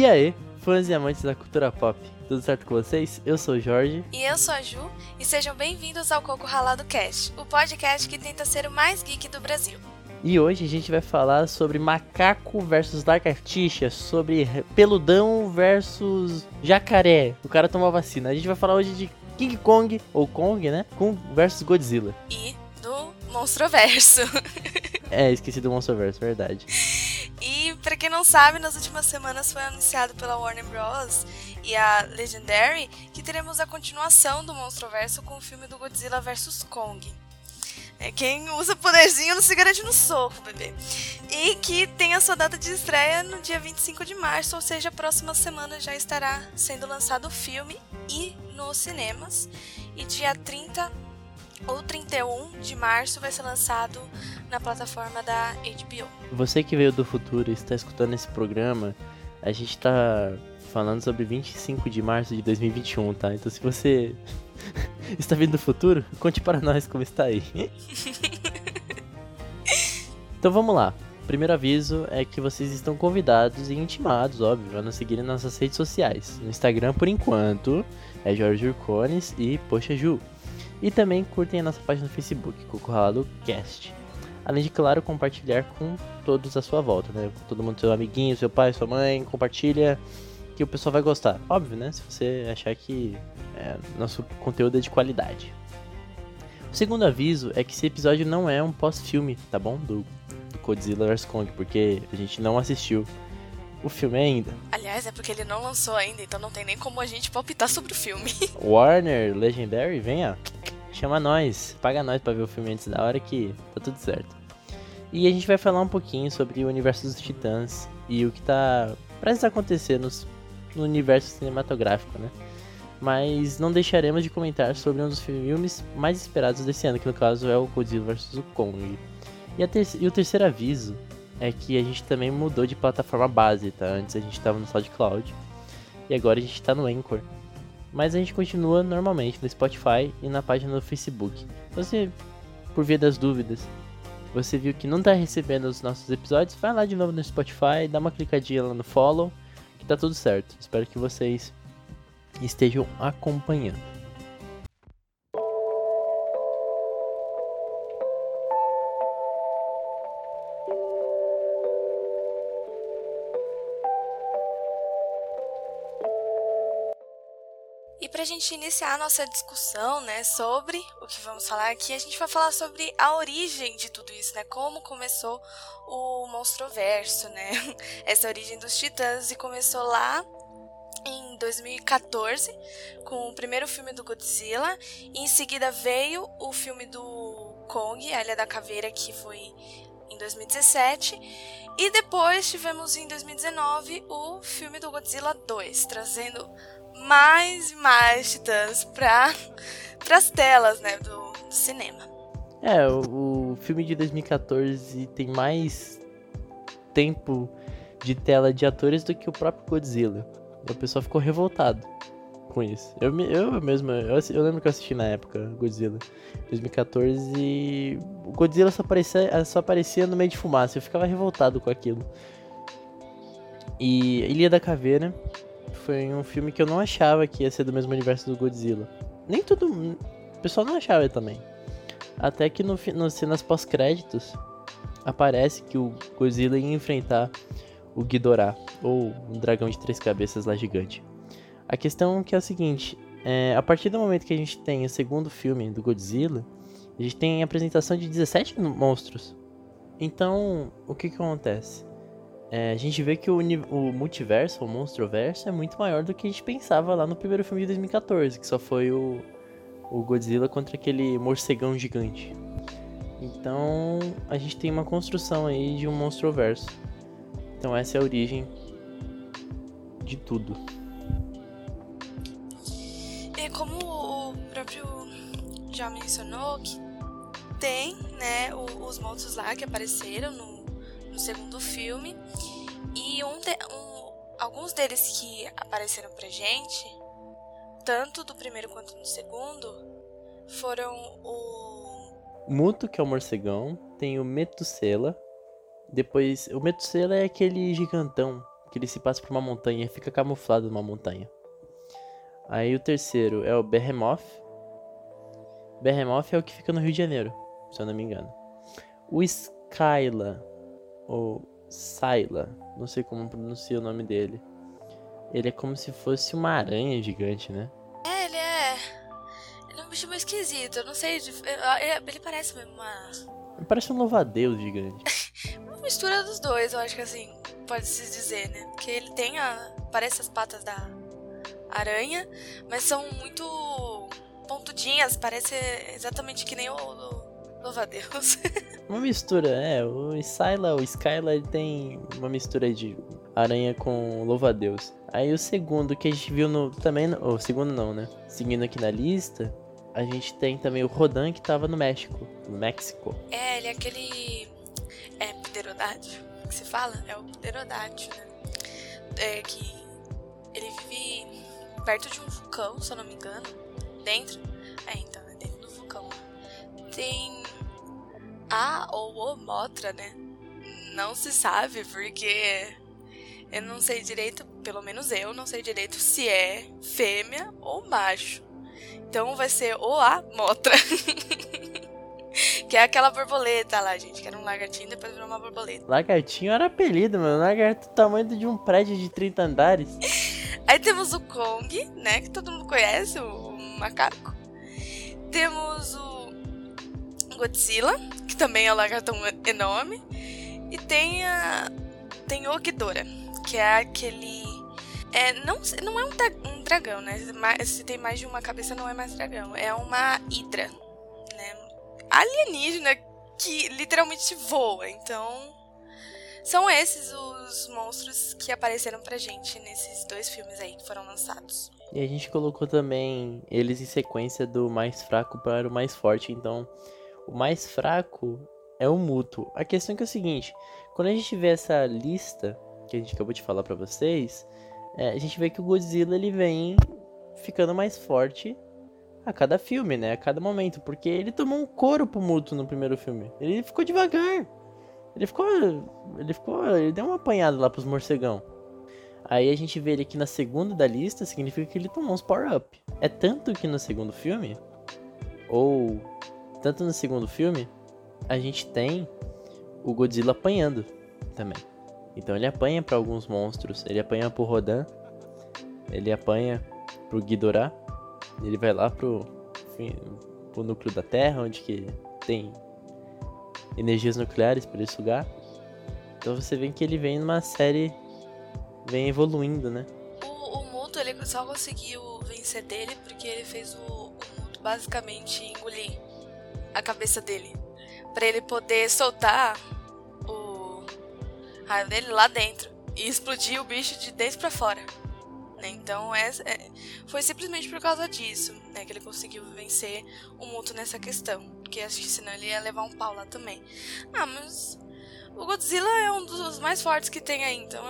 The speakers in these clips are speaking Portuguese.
E aí, fãs e amantes da cultura pop, tudo certo com vocês? Eu sou o Jorge. E eu sou a Ju, e sejam bem-vindos ao Coco Ralado Cast, o podcast que tenta ser o mais geek do Brasil. E hoje a gente vai falar sobre macaco versus lagartixa, sobre peludão versus jacaré. O cara tomou vacina. A gente vai falar hoje de King Kong, ou Kong, né? Com versus Godzilla. E do Monstroverso. é, esqueci do Monstroverso, verdade. E para quem não sabe, nas últimas semanas foi anunciado pela Warner Bros. e a Legendary que teremos a continuação do Monstroverso com o filme do Godzilla vs Kong. É, quem usa poderzinho não se garante no soco, bebê. E que tem a sua data de estreia no dia 25 de março, ou seja, a próxima semana já estará sendo lançado o filme e nos cinemas. E dia 30 ou 31 de março vai ser lançado na plataforma da HBO. Você que veio do futuro e está escutando esse programa, a gente está falando sobre 25 de março de 2021, tá? Então se você está vindo do futuro, conte para nós como está aí. então vamos lá. Primeiro aviso é que vocês estão convidados e intimados, óbvio, a nos seguirem nas nossas redes sociais. No Instagram, por enquanto, é Jorge Urcones e Poxa Ju. E também curtem a nossa página no Facebook, Coco Ralado Cast. Além de, claro, compartilhar com todos à sua volta, né? Com todo mundo, seu amiguinho, seu pai, sua mãe, compartilha que o pessoal vai gostar. Óbvio, né? Se você achar que é, nosso conteúdo é de qualidade. O segundo aviso é que esse episódio não é um pós-filme, tá bom? Do, do Godzilla vs Kong, porque a gente não assistiu o filme ainda. Aliás, é porque ele não lançou ainda, então não tem nem como a gente palpitar sobre o filme. Warner, Legendary, venha, chama nós, paga nós pra ver o filme antes da hora que tá tudo certo. E a gente vai falar um pouquinho sobre o universo dos Titãs e o que tá prestes a acontecer nos, no universo cinematográfico, né? Mas não deixaremos de comentar sobre um dos filmes mais esperados desse ano, que no caso é o Godzilla vs. o Kong. E, e o terceiro aviso é que a gente também mudou de plataforma base, tá? Antes a gente estava no SoundCloud e agora a gente está no Anchor. Mas a gente continua normalmente no Spotify e na página do Facebook. Você, por via das dúvidas, você viu que não está recebendo os nossos episódios, vai lá de novo no Spotify, dá uma clicadinha lá no follow, que tá tudo certo. Espero que vocês estejam acompanhando. Para a gente iniciar a nossa discussão, né, sobre o que vamos falar aqui, a gente vai falar sobre a origem de tudo isso, né, como começou o Monstroverso, né, essa origem dos Titãs e começou lá em 2014 com o primeiro filme do Godzilla e em seguida veio o filme do Kong, a Ilha da Caveira, que foi em 2017 e depois tivemos em 2019 o filme do Godzilla 2, trazendo mais e mais titãs para as telas né, do, do cinema. É, o, o, filme de 2014 tem mais tempo de tela de atores do que o próprio Godzilla. O pessoal ficou revoltado com isso. Eu, eu mesmo, eu, eu lembro que eu assisti na época Godzilla 2014 e o Godzilla só aparecia, só aparecia no meio de fumaça. Eu ficava revoltado com aquilo. E Ilha da Caveira foi um filme que eu não achava que ia ser do mesmo universo do Godzilla. Nem todo O pessoal não achava também. Até que no, no cenas pós-créditos aparece que o Godzilla ia enfrentar o Ghidorah, ou um dragão de três cabeças lá gigante. A questão é que é a seguinte, é, a partir do momento que a gente tem o segundo filme do Godzilla, a gente tem a apresentação de 17 monstros. Então, o que que acontece? É, a gente vê que o, o multiverso, o monstroverso, é muito maior do que a gente pensava lá no primeiro filme de 2014, que só foi o, o Godzilla contra aquele morcegão gigante. Então a gente tem uma construção aí de um monstroverso. Então essa é a origem de tudo. E como o próprio já mencionou, que tem né, os monstros lá que apareceram no segundo filme. E um, de, um alguns deles que apareceram pra gente, tanto do primeiro quanto do segundo, foram o. Muto, que é o morcegão, tem o Metusela. Depois, o Metusela é aquele gigantão que ele se passa por uma montanha e fica camuflado numa montanha. Aí o terceiro é o Behemoth. Behemoth é o que fica no Rio de Janeiro, se eu não me engano. O Skyla, ou Syla, não sei como pronuncia o nome dele. Ele é como se fosse uma aranha gigante, né? É, ele é. Ele é um bicho meio esquisito. Eu não sei. Ele parece mesmo uma. Parece um louva-a-Deus gigante. uma mistura dos dois, eu acho que assim, pode-se dizer, né? Porque ele tem a. Parece as patas da aranha, mas são muito pontudinhas, parece exatamente que nem o, o louva-a-Deus. uma mistura, é. O Skyla, o Skyla, ele tem uma mistura de aranha com louva-a-Deus. Aí o segundo que a gente viu no. Também. O segundo não, né? Seguindo aqui na lista, a gente tem também o Rodan que tava no México. No México. É, ele é aquele. É pterodátil que se fala? É o pterodátil, né? É que ele vive perto de um vulcão, se eu não me engano. Dentro. É, então, Tem a ou o Motra, né? Não se sabe porque eu não sei direito, pelo menos eu não sei direito se é fêmea ou macho. Então vai ser o a Motra. que é aquela borboleta lá, gente, que era um lagartinho e depois virou uma borboleta. Lagartinho era apelido, mano. Lagarto do tamanho de um prédio de 30 andares. Aí temos o Kong, né, que todo mundo conhece, o macaco. Temos o Godzilla, que também é um lagartão enorme. E tem a tem o Ghidorah, que é aquele. É, não, não é um, um dragão, né? Se tem mais de uma cabeça, não é mais dragão. É uma hidra, né? Alienígena que literalmente voa. Então, são esses os monstros que apareceram pra gente nesses dois filmes aí que foram lançados. E a gente colocou também eles em sequência do mais fraco para o mais forte. Então, o mais fraco é o Muto. A questão é, que é o seguinte: quando a gente vê essa lista que a gente acabou de falar para vocês, é, a gente vê que o Godzilla ele vem ficando mais forte a cada filme, né? A cada momento, porque ele tomou um couro pro Muto no primeiro filme. Ele ficou devagar. Ele ficou, ele ficou, ele deu uma apanhada lá pros morcegão. Aí a gente vê ele aqui na segunda da lista, significa que ele tomou uns power up. É tanto que no segundo filme, ou tanto no segundo filme, a gente tem o Godzilla apanhando também. Então ele apanha para alguns monstros. Ele apanha pro Rodan. Ele apanha pro Ghidorah. Ele vai lá pro, pro núcleo da Terra, onde que tem energias nucleares para ele sugar. Então você vê que ele vem numa série. Vem evoluindo, né? O, o Muto ele só conseguiu vencer dele porque ele fez o, o Muto basicamente engolir a cabeça dele. para ele poder soltar raio dele lá dentro e explodir o bicho de dentro para fora. Né? Então é, é, foi simplesmente por causa disso né, que ele conseguiu vencer o Muto nessa questão. Porque acho que senão ele ia levar um pau lá também. Ah, mas o Godzilla é um dos mais fortes que tem aí, então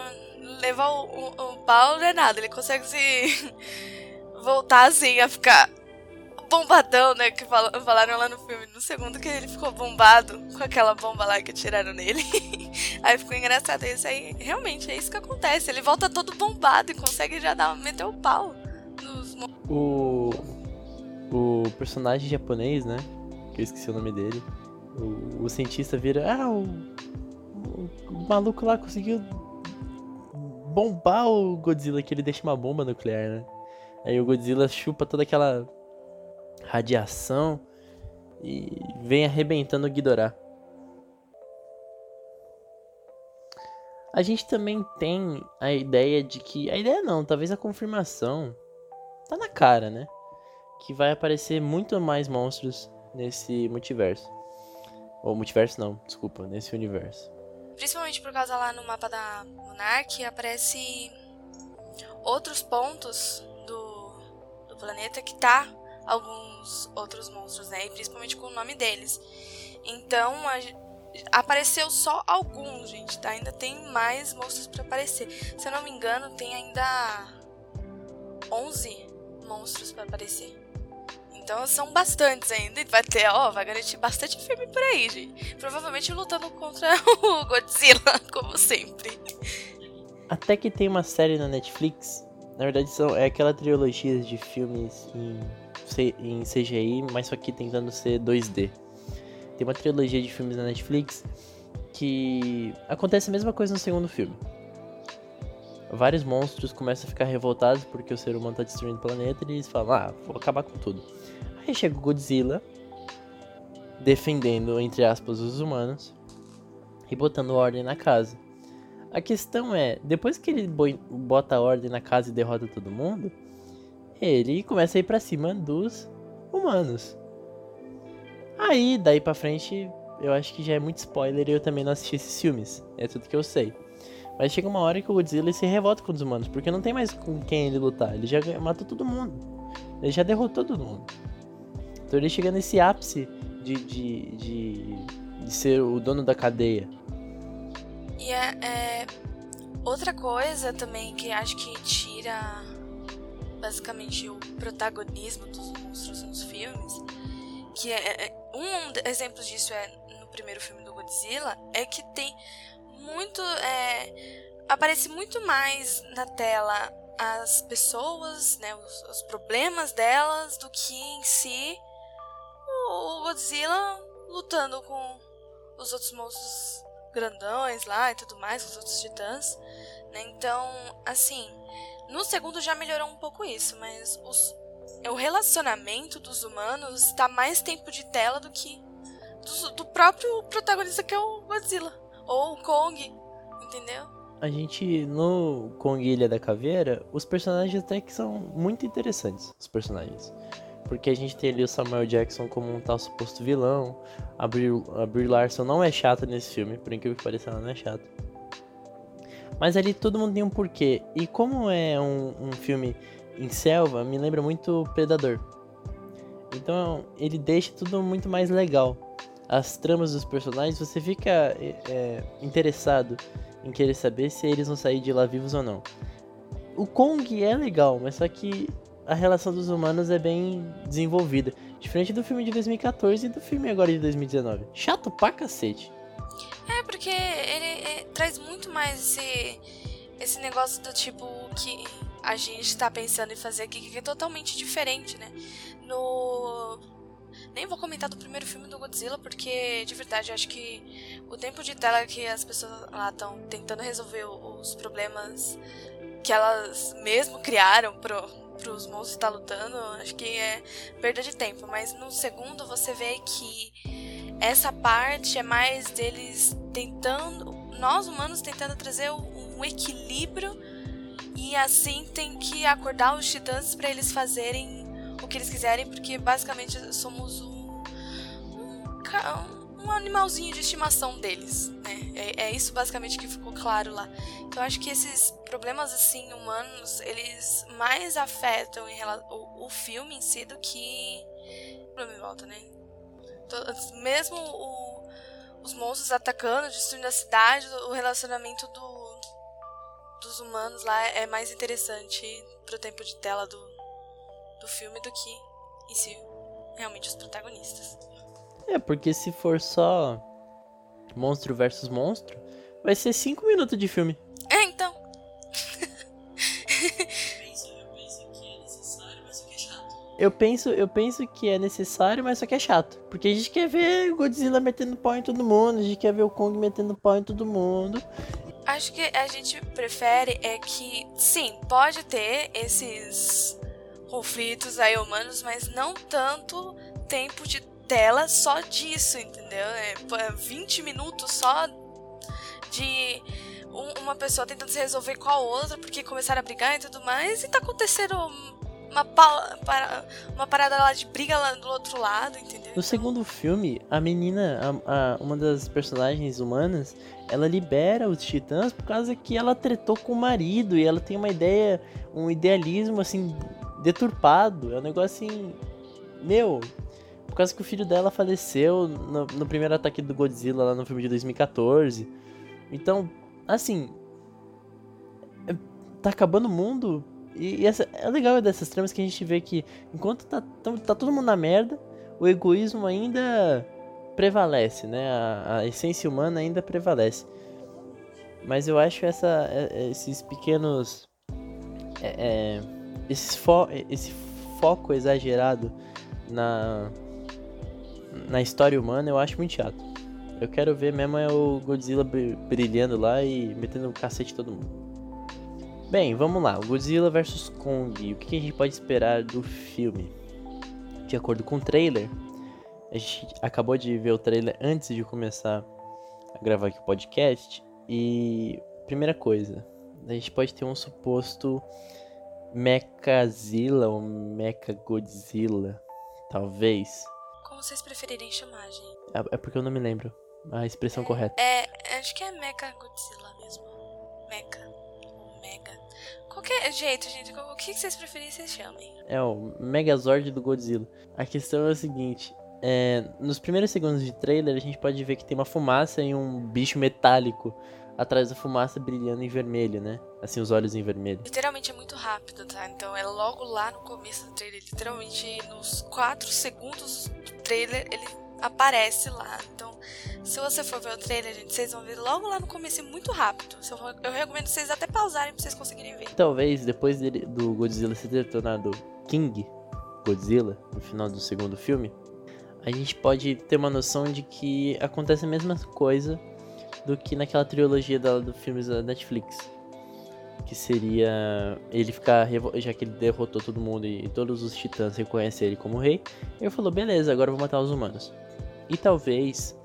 levar o, o, o pau não é nada. Ele consegue se voltar assim a ficar bombadão, né? Que falaram lá no filme. No segundo que ele ficou bombado com aquela bomba lá que tiraram nele. aí ficou engraçado. Isso aí, realmente, é isso que acontece. Ele volta todo bombado e consegue já dar, meter o pau nos. O. O personagem japonês, né? Que eu esqueci o nome dele. O, o cientista vira. Ah, o, o, o maluco lá conseguiu bombar o Godzilla, que ele deixa uma bomba nuclear, né? Aí o Godzilla chupa toda aquela radiação e vem arrebentando o Ghidorah. A gente também tem a ideia de que. A ideia não, talvez a confirmação. Tá na cara, né? Que vai aparecer muito mais monstros nesse multiverso. Ou multiverso não, desculpa, nesse universo. Principalmente por causa lá no mapa da Monarch aparece outros pontos do, do planeta que tá alguns outros monstros, né? E principalmente com o nome deles. Então, a, apareceu só alguns, gente, tá? Ainda tem mais monstros para aparecer. Se eu não me engano, tem ainda 11 monstros para aparecer. Então são bastantes ainda. E vai ter, ó, vai garantir bastante filme por aí, gente. Provavelmente lutando contra o Godzilla, como sempre. Até que tem uma série na Netflix. Na verdade, são, é aquela trilogia de filmes em, em CGI, mas só que tentando ser 2D. Tem uma trilogia de filmes na Netflix que acontece a mesma coisa no segundo filme. Vários monstros começam a ficar revoltados porque o ser humano está destruindo o planeta e eles falam: Ah, vou acabar com tudo. Aí chega o Godzilla defendendo, entre aspas, os humanos e botando ordem na casa. A questão é, depois que ele bota ordem na casa e derrota todo mundo, ele começa a ir pra cima dos humanos. Aí, daí pra frente, eu acho que já é muito spoiler e eu também não assisti esses filmes. É tudo que eu sei. Mas chega uma hora que o Godzilla se revolta com os humanos, porque não tem mais com quem ele lutar. Ele já matou todo mundo. Ele já derrotou todo mundo. Então ele chega nesse ápice de, de, de, de ser o dono da cadeia. E é, é, outra coisa também que acho que tira basicamente o protagonismo dos monstros nos filmes, que é, é um exemplo disso é no primeiro filme do Godzilla, é que tem muito é, aparece muito mais na tela as pessoas, né, os, os problemas delas do que em si o Godzilla lutando com os outros monstros grandões lá e tudo mais, os outros titãs. Né? Então, assim, no segundo já melhorou um pouco isso, mas os, o relacionamento dos humanos está mais tempo de tela do que do, do, próprio protagonista que é o Godzilla ou o Kong, entendeu? A gente no Kong Ilha da Caveira, os personagens até que são muito interessantes, os personagens. Porque a gente tem ali o Samuel Jackson como um tal suposto vilão. A Brie, a Brie Larson não é chata nesse filme, por incrível que pareça, ela não é chata. Mas ali todo mundo tem um porquê. E como é um, um filme em selva, me lembra muito Predador. Então ele deixa tudo muito mais legal. As tramas dos personagens, você fica é, é interessado em querer saber se eles vão sair de lá vivos ou não. O Kong é legal, mas só que a relação dos humanos é bem desenvolvida. Diferente do filme de 2014 e do filme agora de 2019. Chato pra cacete. É, porque ele é, traz muito mais esse, esse negócio do tipo que a gente tá pensando em fazer aqui, que é totalmente diferente, né? No. Nem vou comentar do primeiro filme do Godzilla, porque de verdade eu acho que o tempo de tela que as pessoas lá estão tentando resolver os problemas que elas mesmo criaram pro, pros monstros estar tá lutando, acho que é perda de tempo. Mas no segundo você vê que essa parte é mais deles tentando, nós humanos tentando trazer um equilíbrio e assim tem que acordar os titãs para eles fazerem o que eles quiserem, porque basicamente somos um, um um animalzinho de estimação deles, né? É, é, isso basicamente que ficou claro lá. Então acho que esses problemas assim humanos, eles mais afetam o, o, filme em si do que problema em volta, né? Mesmo o, os monstros atacando, destruindo a cidade, o relacionamento do, dos humanos lá é mais interessante pro tempo de tela do, do filme do que em si realmente os protagonistas. É, porque se for só monstro versus monstro, vai ser 5 minutos de filme. Eu penso, eu penso que é necessário, mas só que é chato. Porque a gente quer ver Godzilla metendo pau em todo mundo, a gente quer ver o Kong metendo pau em todo mundo. Acho que a gente prefere é que, sim, pode ter esses conflitos aí humanos, mas não tanto tempo de tela só disso, entendeu? É 20 é minutos só de uma pessoa tentando se resolver com a outra porque começaram a brigar e tudo mais, e tá acontecendo uma, uma parada lá de briga lá do outro lado, entendeu? No segundo filme, a menina, a, a, uma das personagens humanas, ela libera os titãs por causa que ela tretou com o marido e ela tem uma ideia, um idealismo assim, deturpado. É um negócio assim. Meu, por causa que o filho dela faleceu no, no primeiro ataque do Godzilla lá no filme de 2014. Então, assim. É, tá acabando o mundo. E, e essa, é legal dessas tramas que a gente vê que enquanto tá, tá, tá todo mundo na merda, o egoísmo ainda prevalece, né? A, a, essência humana ainda prevalece. Mas eu acho essa, é, é, esses pequenos. É, é, esse, fo esse foco exagerado na, na história humana eu acho muito chato. Eu quero ver mesmo é o Godzilla brilhando lá e metendo um cacete todo mundo. Bem, vamos lá. Godzilla vs Kong. O que a gente pode esperar do filme? De acordo com o trailer, a gente acabou de ver o trailer antes de começar a gravar aqui o podcast. E primeira coisa, a gente pode ter um suposto Mechazilla ou Mecha Godzilla, talvez. Como vocês preferirem chamar, gente? É, é porque eu não me lembro a expressão é, correta. É, acho que é Mecha Godzilla mesmo. Mecha. Qualquer jeito, gente. O que vocês preferirem, vocês chamem. É o Megazord do Godzilla. A questão é o seguinte: é, nos primeiros segundos de trailer, a gente pode ver que tem uma fumaça e um bicho metálico atrás da fumaça brilhando em vermelho, né? Assim, os olhos em vermelho. Literalmente é muito rápido, tá? Então é logo lá no começo do trailer, literalmente nos 4 segundos do trailer, ele aparece lá. Então, se você for ver o trailer, gente, vocês vão ver logo lá no começo, muito rápido. Eu recomendo vocês até pausarem pra vocês conseguirem ver. Talvez depois dele, do Godzilla se ter tornado King Godzilla, no final do segundo filme, a gente pode ter uma noção de que acontece a mesma coisa do que naquela trilogia da, do filmes da Netflix. Que seria ele ficar, já que ele derrotou todo mundo e todos os titãs reconhecem ele como rei, ele falou: beleza, agora eu vou matar os humanos. E talvez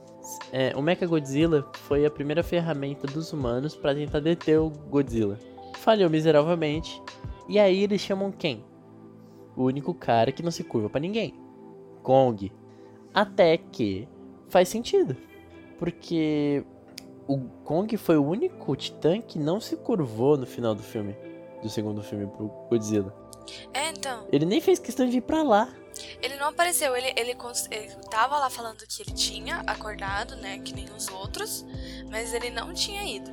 é, o Mecha Godzilla foi a primeira ferramenta dos humanos para tentar deter o Godzilla. Falhou miseravelmente, e aí eles chamam quem? O único cara que não se curva para ninguém: Kong. Até que faz sentido. Porque o Kong foi o único titã que não se curvou no final do filme. Do segundo filme pro Godzilla. É, então. Ele nem fez questão de ir pra lá. Ele não apareceu, ele, ele, ele tava lá falando que ele tinha acordado, né? Que nem os outros, mas ele não tinha ido.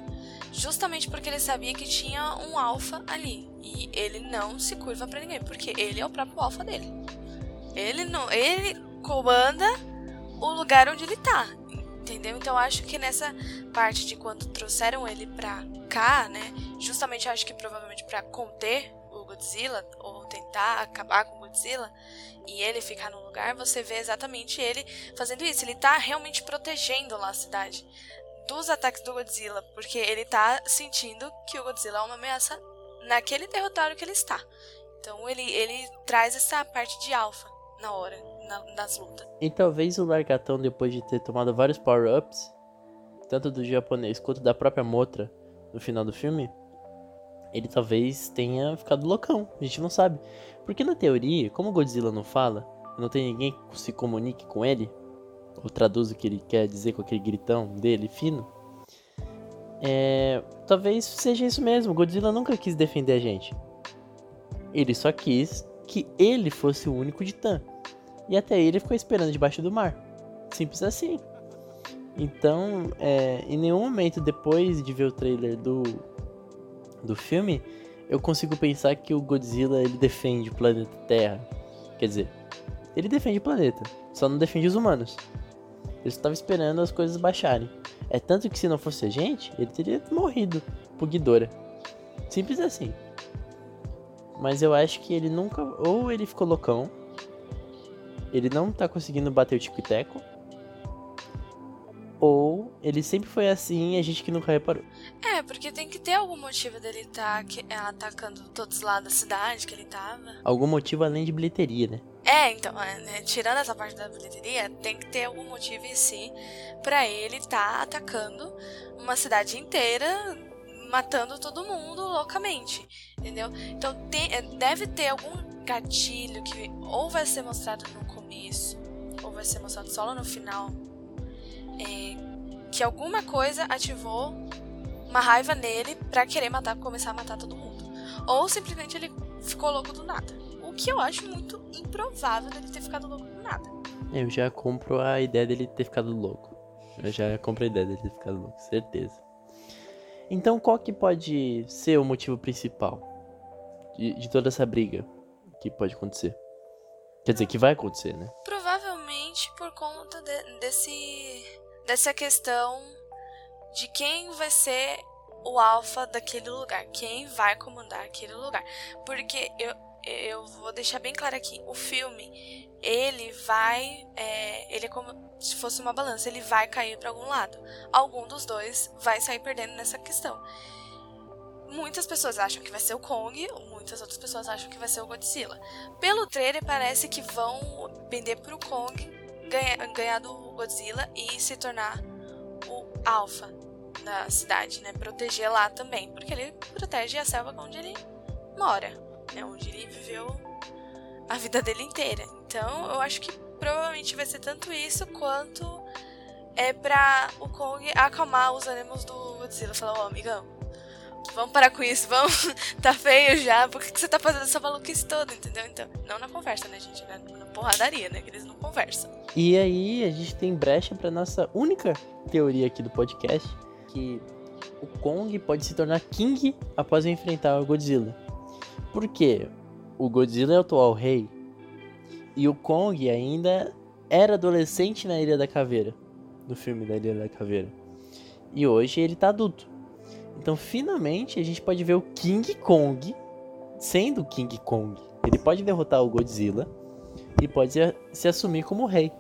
Justamente porque ele sabia que tinha um alfa ali. E ele não se curva para ninguém, porque ele é o próprio alfa dele. Ele não. Ele comanda o lugar onde ele tá. Entendeu? Então acho que nessa parte de quando trouxeram ele pra cá, né? Justamente acho que provavelmente para conter o Godzilla, ou tentar acabar com Godzilla, e ele ficar no lugar, você vê exatamente ele fazendo isso. Ele tá realmente protegendo lá a cidade dos ataques do Godzilla, porque ele tá sentindo que o Godzilla é uma ameaça naquele território que ele está. Então ele, ele traz essa parte de alfa na hora na, nas lutas. E talvez o Largatão, depois de ter tomado vários power-ups, tanto do japonês quanto da própria Motra no final do filme, ele talvez tenha ficado loucão. A gente não sabe. Porque na teoria, como o Godzilla não fala, não tem ninguém que se comunique com ele, ou traduz o que ele quer dizer com aquele gritão dele fino, é, talvez seja isso mesmo. Godzilla nunca quis defender a gente. Ele só quis que ele fosse o único titã. E até ele ficou esperando debaixo do mar. Simples assim. Então, é, em nenhum momento depois de ver o trailer do, do filme, eu consigo pensar que o Godzilla ele defende o planeta Terra. Quer dizer, ele defende o planeta, só não defende os humanos. Ele estava esperando as coisas baixarem. É tanto que se não fosse a gente, ele teria morrido por Ghidorah. Simples assim. Mas eu acho que ele nunca. Ou ele ficou loucão, ele não tá conseguindo bater o tico e teco. Ou ele sempre foi assim e a gente que nunca reparou. É, porque tem que ter algum motivo dele estar tá é, atacando todos lá da cidade que ele tava. Algum motivo além de bilheteria, né? É, então, é, né, tirando essa parte da bilheteria, tem que ter algum motivo em si para ele estar tá atacando uma cidade inteira, matando todo mundo loucamente, entendeu? Então tem, é, deve ter algum gatilho que ou vai ser mostrado no começo, ou vai ser mostrado só lá no final, é, que alguma coisa ativou uma raiva nele para querer matar, começar a matar todo mundo. Ou simplesmente ele ficou louco do nada. O que eu acho muito improvável dele ter ficado louco do nada. Eu já compro a ideia dele ter ficado louco. Eu já compro a ideia dele ter ficado louco, certeza. Então qual que pode ser o motivo principal de, de toda essa briga que pode acontecer? Quer dizer, que vai acontecer, né? Provavelmente por conta de, desse dessa questão de quem vai ser o alfa daquele lugar, quem vai comandar aquele lugar. Porque eu, eu vou deixar bem claro aqui, o filme ele vai, é, ele é como se fosse uma balança, ele vai cair para algum lado. Algum dos dois vai sair perdendo nessa questão. Muitas pessoas acham que vai ser o Kong, muitas outras pessoas acham que vai ser o Godzilla. Pelo trailer parece que vão pender pro Kong ganhar, ganhar do Godzilla e se tornar o alfa da cidade, né? Proteger lá também, porque ele protege a selva onde ele mora, né? Onde ele viveu a vida dele inteira. Então, eu acho que provavelmente vai ser tanto isso quanto é pra o Kong acalmar os ânimos do Godzilla. Falar, ô, oh, amigão, vamos parar com isso, vamos. tá feio já, por que, que você tá fazendo essa maluquice toda, entendeu? Então, não na conversa, né, gente? Na, na porradaria, né? Que eles não conversam. E aí, a gente tem brecha pra nossa única teoria aqui do podcast, que o Kong pode se tornar King após enfrentar o Godzilla. Por quê? O Godzilla é o atual rei e o Kong ainda era adolescente na Ilha da Caveira, no filme da Ilha da Caveira. E hoje ele tá adulto. Então, finalmente, a gente pode ver o King Kong sendo King Kong. Ele pode derrotar o Godzilla e pode se assumir como rei.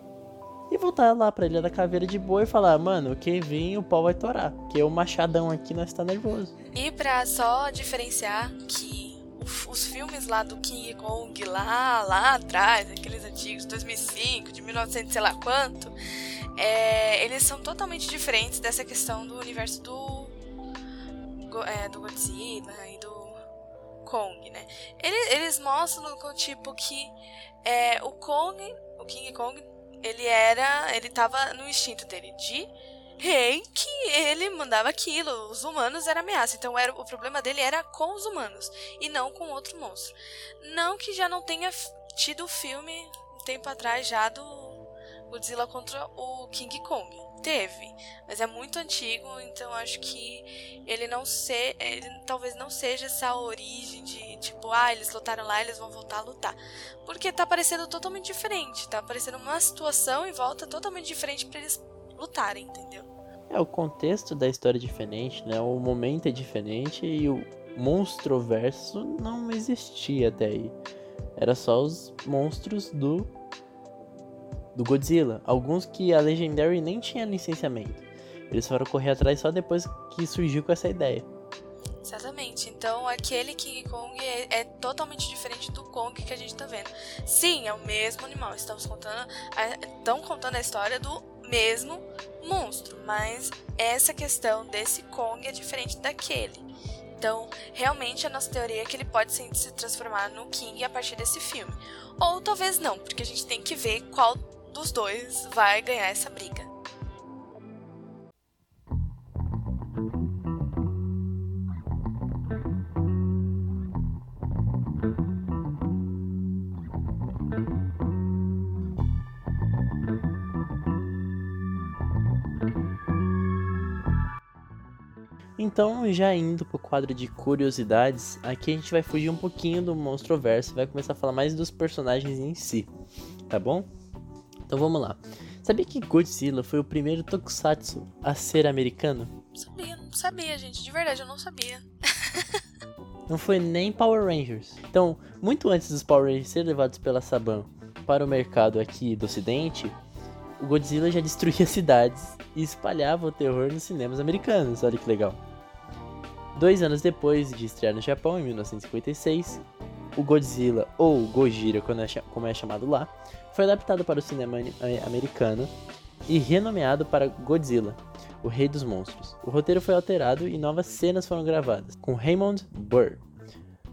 E voltar lá pra Ilha da Caveira de boa e falar, mano, quem vir o pau vai torar. Porque o machadão aqui nós tá nervoso. E pra só diferenciar que os filmes lá do King Kong lá, lá atrás, aqueles antigos, 2005, de 1900 sei lá quanto, é, eles são totalmente diferentes dessa questão do universo do, é, do Godzilla e do Kong, né? Eles, eles mostram tipo que é, o Kong, o King Kong, ele era, ele tava no instinto dele de rei que ele mandava aquilo. Os humanos eram ameaça. Então era, o problema dele era com os humanos e não com outro monstro. Não que já não tenha tido filme um tempo atrás já do Godzilla contra o King Kong. Teve, mas é muito antigo, então acho que ele não se, ele talvez não seja essa origem de tipo, ah, eles lutaram lá, eles vão voltar a lutar. Porque tá parecendo totalmente diferente, tá parecendo uma situação em volta totalmente diferente para eles lutarem, entendeu? É, o contexto da história é diferente, né? O momento é diferente e o monstroverso não existia até aí. Era só os monstros do do Godzilla. Alguns que a Legendary nem tinha licenciamento. Eles foram correr atrás só depois que surgiu com essa ideia. Exatamente. Então aquele King Kong é, é, totalmente diferente do Kong que a gente tá vendo. Sim, é o mesmo animal. Estamos contando, estão contando a história do mesmo monstro, mas essa questão desse Kong é diferente daquele. Então, realmente a nossa teoria é que ele pode sim se transformar no King a partir desse filme. Ou talvez não, porque a gente tem que ver qual dos dois vai ganhar essa briga. Então, já indo pro quadro de curiosidades, aqui a gente vai fugir um pouquinho do monstroverso e vai começar a falar mais dos personagens em si, tá bom? Então vamos lá. Sabia que Godzilla foi o primeiro tokusatsu a ser americano? Sabia, não sabia, gente. De verdade, eu não sabia. não foi nem Power Rangers. Então, muito antes dos Power Rangers serem levados pela Saban para o mercado aqui do ocidente, o Godzilla já destruía cidades e espalhava o terror nos cinemas americanos. Olha que legal. Dois anos depois de estrear no Japão, em 1956, o Godzilla, ou Gojira, é como é chamado lá, foi adaptado para o cinema eh, americano e renomeado para Godzilla, o Rei dos Monstros. O roteiro foi alterado e novas cenas foram gravadas, com Raymond Burr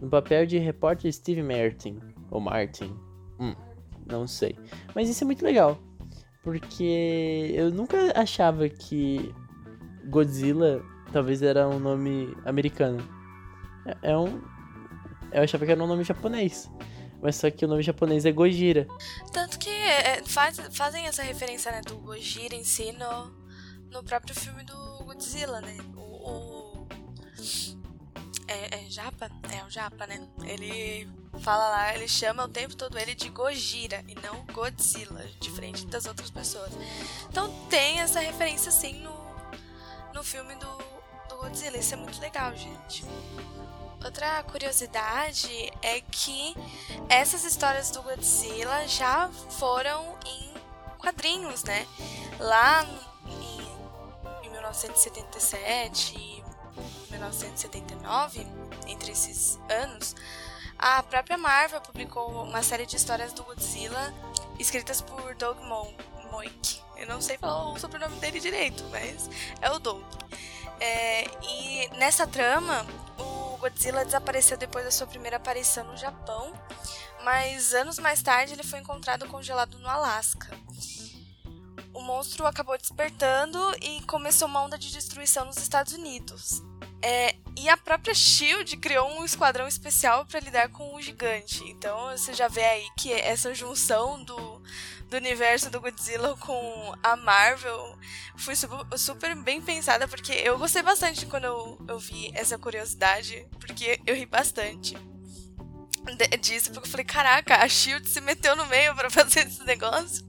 no papel de repórter Steve Martin, ou Martin, hum, não sei. Mas isso é muito legal, porque eu nunca achava que Godzilla talvez era um nome americano. É, é, um. Eu achava que era um nome japonês. Mas só que o nome japonês é Gojira. Tanto que é, faz, fazem essa referência né, do Gojira em si no, no próprio filme do Godzilla, né? O. o é, é Japa? É o Japa, né? Ele fala lá, ele chama o tempo todo ele de Gojira e não Godzilla, diferente das outras pessoas. Então tem essa referência sim no, no filme do Godzilla. Isso é muito legal, gente. Outra curiosidade é que essas histórias do Godzilla já foram em quadrinhos, né? Lá em 1977 e 1979, entre esses anos, a própria Marvel publicou uma série de histórias do Godzilla escritas por Doug Moik. Eu não sei falar o sobrenome dele direito, mas é o Doug. É, e nessa trama, o Godzilla desapareceu depois da sua primeira aparição no Japão, mas anos mais tarde ele foi encontrado congelado no Alasca. O monstro acabou despertando e começou uma onda de destruição nos Estados Unidos. É, e a própria Shield criou um esquadrão especial para lidar com o gigante. Então você já vê aí que essa junção do, do universo do Godzilla com a Marvel foi super, bem pensada, porque eu gostei bastante quando eu, eu vi essa curiosidade, porque eu ri bastante disso, porque eu falei, caraca, a Shield se meteu no meio para fazer esse negócio.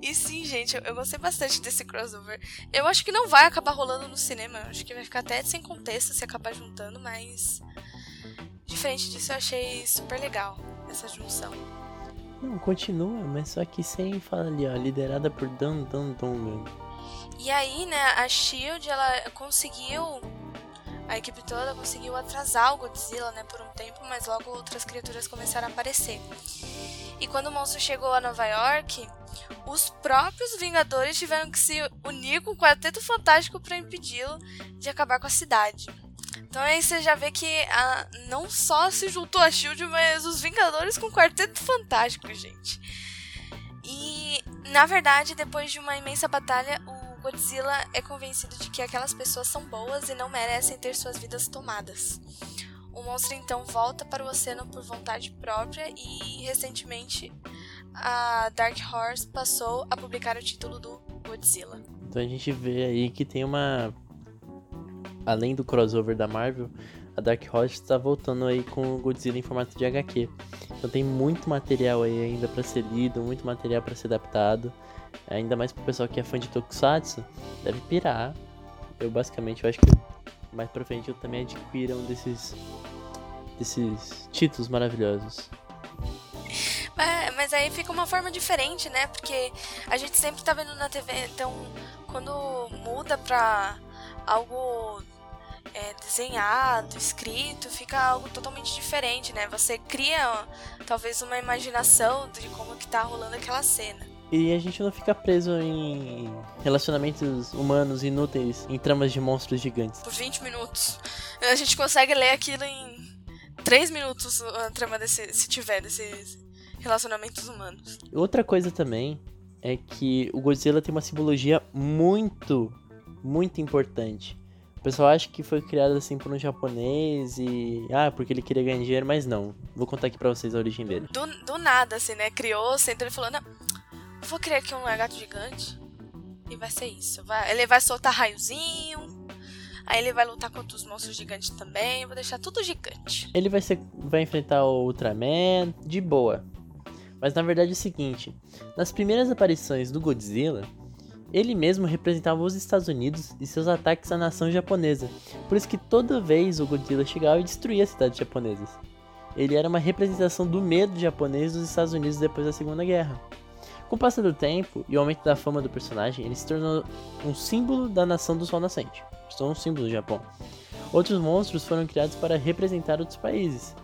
E sim, gente, eu, eu, gostei bastante desse crossover. Eu acho que não vai acabar rolando no cinema. Eu acho que vai ficar até sem contexto se acabar juntando, mas. Diferente disso, eu achei super legal essa junção. Não, continua, mas só que sem falar ali, ó, liderada por Dan Dan Dongan. E aí, né, a Shield, ela conseguiu. A equipe toda conseguiu atrasar o Godzilla, né, por um tempo, mas logo outras criaturas começaram a aparecer. E quando o monstro chegou a Nova York, os próprios Vingadores tiveram que se unir com o Quarteto Fantástico para impedi-lo de acabar com a cidade. Então aí você já vê que a, não só se juntou a Shield, mas os Vingadores com o Quarteto Fantástico, gente. E na verdade, depois de uma imensa batalha, o Godzilla é convencido de que aquelas pessoas são boas e não merecem ter suas vidas tomadas. O monstro então volta para o oceano por vontade própria e recentemente a Dark Horse passou a publicar o título do Godzilla. Então a gente vê aí que tem uma. Além do crossover da Marvel, a Dark Horse está voltando aí com o Godzilla em formato de HQ. Então tem muito material aí ainda para ser lido, muito material para ser adaptado. Ainda mais pro pessoal que é fã de Tokusatsu, deve pirar. Eu basicamente eu acho que mais pra frente eu também adquira um desses desses títulos maravilhosos. É, mas aí fica uma forma diferente, né? Porque a gente sempre tá vendo na TV, então quando muda pra algo é, desenhado, escrito, fica algo totalmente diferente, né? Você cria talvez uma imaginação de como que tá rolando aquela cena. E a gente não fica preso em relacionamentos humanos inúteis, em tramas de monstros gigantes. Por 20 minutos. A gente consegue ler aquilo em 3 minutos a trama desse, se tiver desses relacionamentos humanos. Outra coisa também é que o Godzilla tem uma simbologia muito, muito importante. O pessoal acha que foi criado assim por um japonês e. Ah, porque ele queria ganhar dinheiro, mas não. Vou contar aqui pra vocês a origem dele. Do, do nada, assim, né? Criou, sentou e falou: Não, vou criar aqui um lagarto gigante. E vai ser isso. Vai, ele vai soltar raiozinho. Aí ele vai lutar contra os monstros gigantes também. Vou deixar tudo gigante. Ele vai, ser, vai enfrentar o Ultraman de boa. Mas na verdade é o seguinte: nas primeiras aparições do Godzilla, ele mesmo representava os Estados Unidos e seus ataques à nação japonesa. Por isso que toda vez o Godzilla chegava e destruía as cidades japonesas. Ele era uma representação do medo japonês dos Estados Unidos depois da Segunda Guerra. Com o passar do tempo e o aumento da fama do personagem, ele se tornou um símbolo da nação do Sol Nascente. Se um símbolo do Japão. Outros monstros foram criados para representar outros países,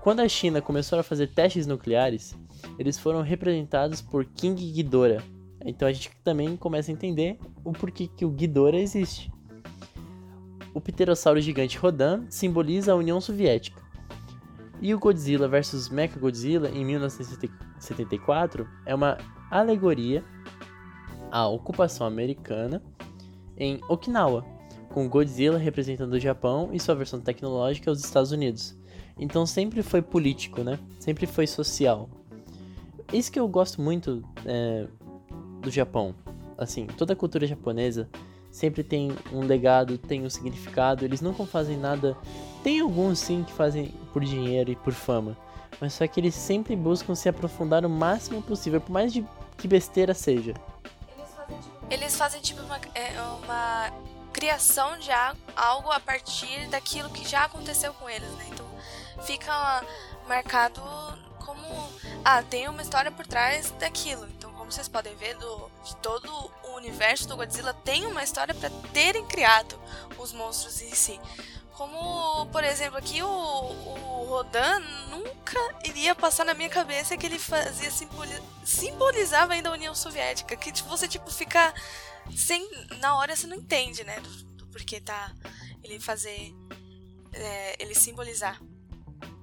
quando a China começou a fazer testes nucleares, eles foram representados por King Ghidorah. Então a gente também começa a entender o porquê que o Ghidorah existe. O pterossauro gigante Rodan simboliza a União Soviética. E o Godzilla vs Mechagodzilla em 1974 é uma alegoria à ocupação americana em Okinawa, com Godzilla representando o Japão e sua versão tecnológica os Estados Unidos. Então sempre foi político, né? Sempre foi social. Isso que eu gosto muito é, do Japão. Assim, toda a cultura japonesa sempre tem um legado, tem um significado. Eles nunca fazem nada. Tem alguns sim que fazem por dinheiro e por fama. Mas só que eles sempre buscam se aprofundar o máximo possível, por mais de que besteira seja. Eles fazem tipo uma, é, uma criação de algo a partir daquilo que já aconteceu com eles, né? Então fica marcado como ah, tem uma história por trás daquilo. Como vocês podem ver, do, de todo o universo do Godzilla tem uma história para terem criado os monstros em si. Como, por exemplo, aqui o, o Rodan nunca iria passar na minha cabeça que ele fazia simbolizava ainda a União Soviética. Que tipo, você tipo fica sem. Na hora você não entende, né? Do, do porquê tá. Ele fazer. É, ele simbolizar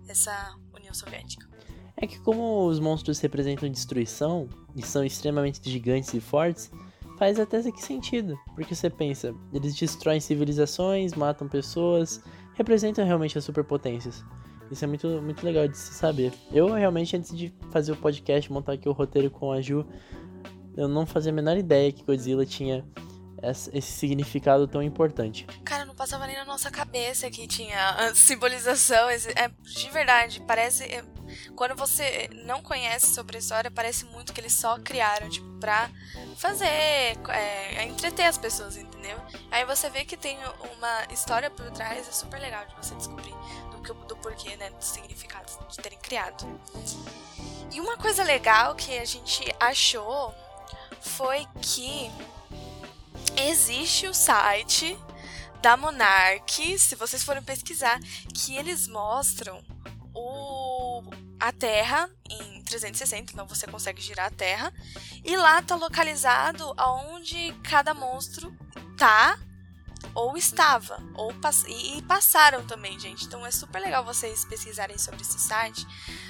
essa União Soviética. É que como os monstros representam destruição e são extremamente gigantes e fortes, faz até que sentido. Porque você pensa, eles destroem civilizações, matam pessoas, representam realmente as superpotências. Isso é muito, muito legal de se saber. Eu realmente, antes de fazer o podcast, montar aqui o roteiro com a Ju, eu não fazia a menor ideia que Godzilla tinha esse significado tão importante. Cara, não passava nem na nossa cabeça que tinha simbolização. É, de verdade, parece. Quando você não conhece sobre a história, parece muito que eles só criaram, tipo, pra fazer. É, entreter as pessoas, entendeu? Aí você vê que tem uma história por trás, é super legal de você descobrir do, do porquê, né? Do significado de terem criado. E uma coisa legal que a gente achou foi que existe o site da Monarch, se vocês forem pesquisar, que eles mostram o, a Terra em 360, então você consegue girar a Terra, e lá tá localizado aonde cada monstro tá ou estava, ou pass e, passaram também, gente. Então é super legal vocês pesquisarem sobre esse site.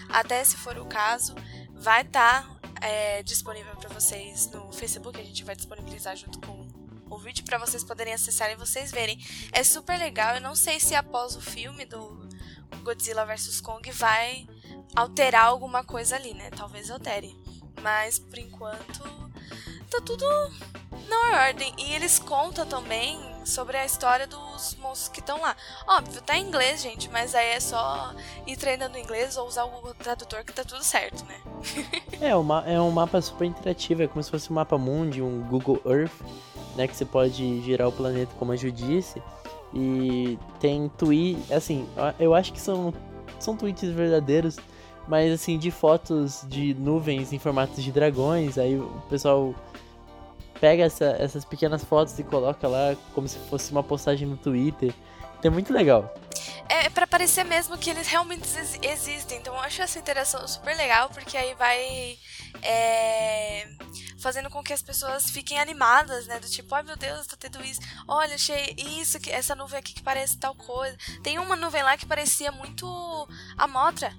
Até se for o caso, vai estar tá, é, disponível para vocês no Facebook. A gente vai disponibilizar junto com o vídeo para vocês poderem acessar e vocês verem. É super legal. Eu não sei se após o filme do Godzilla vs Kong vai alterar alguma coisa ali, né? Talvez altere. Mas por enquanto tá tudo na ordem. E eles contam também sobre a história dos monstros que estão lá. Óbvio, tá em inglês, gente, mas aí é só ir treinando inglês ou usar o Tradutor que tá tudo certo, né? é, uma, é um mapa super interativo, é como se fosse um mapa mundi, um Google Earth né? Que você pode girar o planeta como a Ju disse. E tem tweet, assim, eu acho que são, são tweets verdadeiros, mas assim, de fotos de nuvens em formatos de dragões, aí o pessoal pega essa, essas pequenas fotos e coloca lá como se fosse uma postagem no Twitter. Então é muito legal. É para parecer mesmo que eles realmente existem. Então eu acho essa interação super legal, porque aí vai. É fazendo com que as pessoas fiquem animadas, né? Do tipo, ai meu Deus, tá tendo isso. Olha, achei isso, essa nuvem aqui que parece tal coisa. Tem uma nuvem lá que parecia muito a Motra.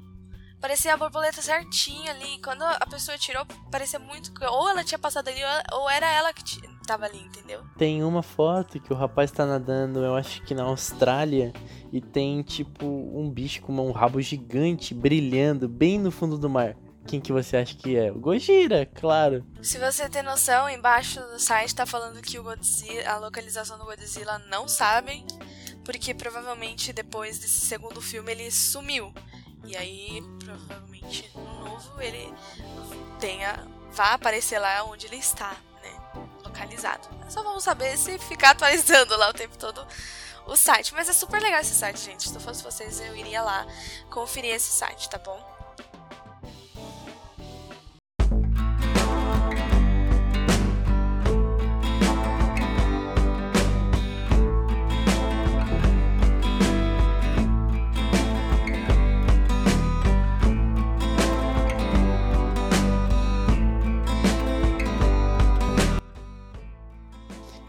Parecia a borboleta certinha ali. Quando a pessoa tirou, parecia muito que ou ela tinha passado ali ou era ela que tava ali, entendeu? Tem uma foto que o rapaz tá nadando, eu acho que na Austrália, e tem tipo um bicho com um rabo gigante brilhando bem no fundo do mar. Quem que você acha que é? O Gojira, claro. Se você tem noção, embaixo do site tá falando que o Godzilla, a localização do Godzilla não sabem, porque provavelmente depois desse segundo filme ele sumiu. E aí, provavelmente no novo ele tenha vá aparecer lá onde ele está, né? Localizado. Só vamos saber se ficar atualizando lá o tempo todo o site. Mas é super legal esse site, gente. Se eu fosse vocês, eu iria lá conferir esse site, tá bom?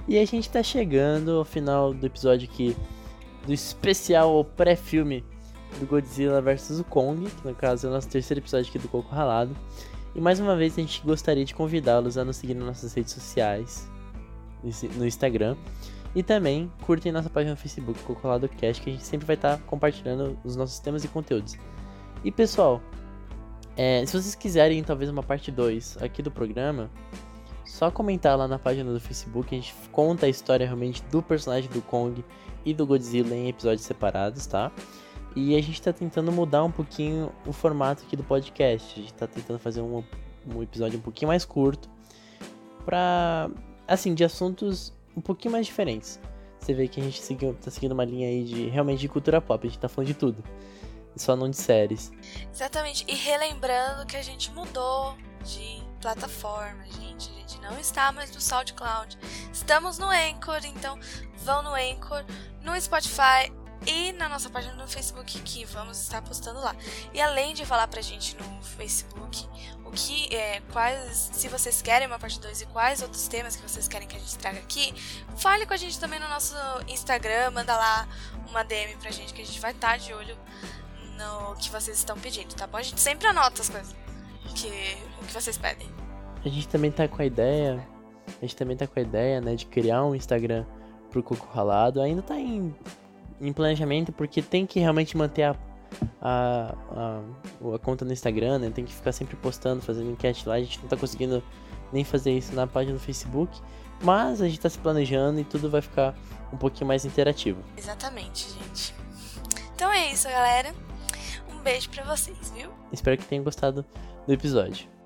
E a gente tá chegando ao final do episódio aqui do especial pré-filme do Godzilla vs Kong, que no caso é o nosso terceiro episódio aqui do Coco Ralado. E mais uma vez a gente gostaria de convidá-los a nos seguir nas nossas redes sociais, no Instagram. E também curtem nossa página no Facebook, Coco Ralado Cast, que a gente sempre vai estar tá compartilhando os nossos temas e conteúdos. E pessoal, é, se vocês quiserem talvez uma parte 2 aqui do programa, só comentar lá na página do Facebook, a gente conta a história realmente do personagem do Kong e do Godzilla em episódios separados, tá? E a gente tá tentando mudar um pouquinho o formato aqui do podcast. A gente tá tentando fazer um, um episódio um pouquinho mais curto, pra. assim, de assuntos um pouquinho mais diferentes. você vê que a gente seguiu, tá seguindo uma linha aí de realmente de cultura pop, a gente tá falando de tudo. Só não de séries. Exatamente. E relembrando que a gente mudou de plataforma, gente. Não está mais no SoundCloud. Estamos no Anchor, então vão no Anchor, no Spotify e na nossa página no Facebook que vamos estar postando lá. E além de falar pra gente no Facebook o que é, quais, se vocês querem uma parte 2 e quais outros temas que vocês querem que a gente traga aqui, fale com a gente também no nosso Instagram, manda lá uma DM pra gente que a gente vai estar de olho no que vocês estão pedindo, tá bom? A gente sempre anota as coisas que, o que vocês pedem. A gente também tá com a ideia, a gente também tá com a ideia, né, de criar um Instagram pro Coco Ralado. Ainda tá em, em planejamento porque tem que realmente manter a, a, a, a, conta no Instagram, né? Tem que ficar sempre postando, fazendo enquete lá. A gente não tá conseguindo nem fazer isso na página do Facebook. Mas a gente tá se planejando e tudo vai ficar um pouquinho mais interativo. Exatamente, gente. Então é isso, galera. Um beijo para vocês, viu? Espero que tenham gostado do episódio.